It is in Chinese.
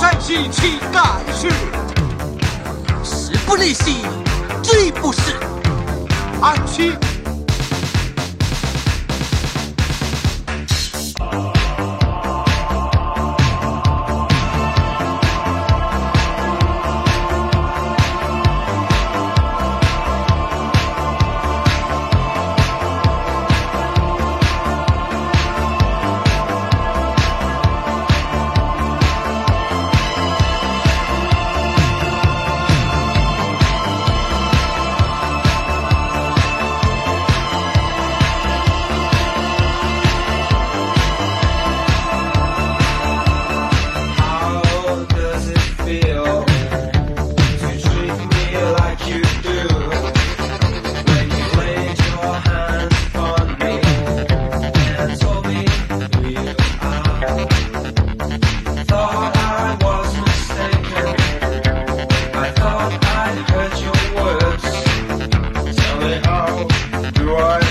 三七七，盖世，时不利兮，骓不逝，安期。everyone.